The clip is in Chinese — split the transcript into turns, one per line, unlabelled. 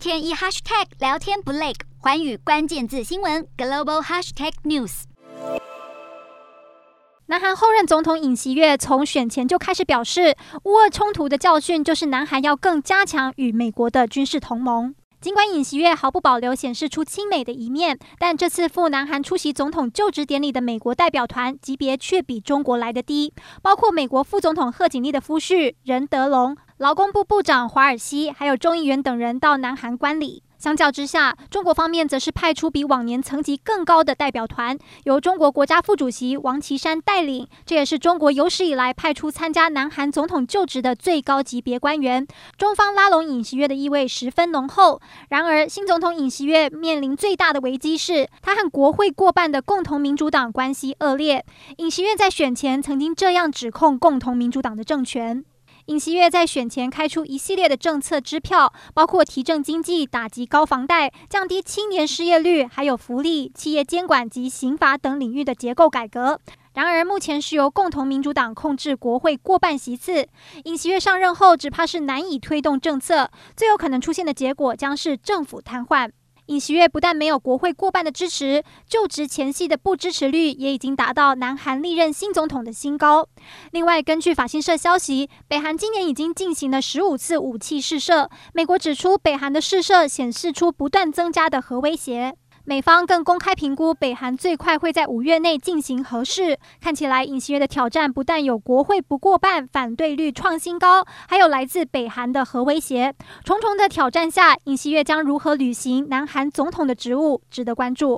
天一 hashtag 聊天不累，环宇关键字新闻 global hashtag news。
南韩后任总统尹锡悦从选前就开始表示，乌俄冲突的教训就是南韩要更加强与美国的军事同盟。尽管尹锡悦毫不保留显示出亲美的一面，但这次赴南韩出席总统就职典礼的美国代表团级别却比中国来得低，包括美国副总统贺锦丽的夫婿任德龙、劳工部部长华尔西，还有众议员等人到南韩观礼。相较之下，中国方面则是派出比往年层级更高的代表团，由中国国家副主席王岐山带领。这也是中国有史以来派出参加南韩总统就职的最高级别官员。中方拉拢尹锡悦的意味十分浓厚。然而，新总统尹锡悦面临最大的危机是，他和国会过半的共同民主党关系恶劣。尹锡悦在选前曾经这样指控共同民主党的政权。尹锡悦在选前开出一系列的政策支票，包括提振经济、打击高房贷、降低青年失业率，还有福利、企业监管及刑罚等领域的结构改革。然而，目前是由共同民主党控制国会过半席次，尹锡悦上任后，只怕是难以推动政策，最有可能出现的结果将是政府瘫痪。尹锡悦不但没有国会过半的支持，就职前夕的不支持率也已经达到南韩历任新总统的新高。另外，根据法新社消息，北韩今年已经进行了十五次武器试射。美国指出，北韩的试射显示出不断增加的核威胁。美方更公开评估，北韩最快会在五月内进行核试。看起来，尹锡悦的挑战不但有国会不过半、反对率创新高，还有来自北韩的核威胁。重重的挑战下，尹锡悦将如何履行南韩总统的职务，值得关注。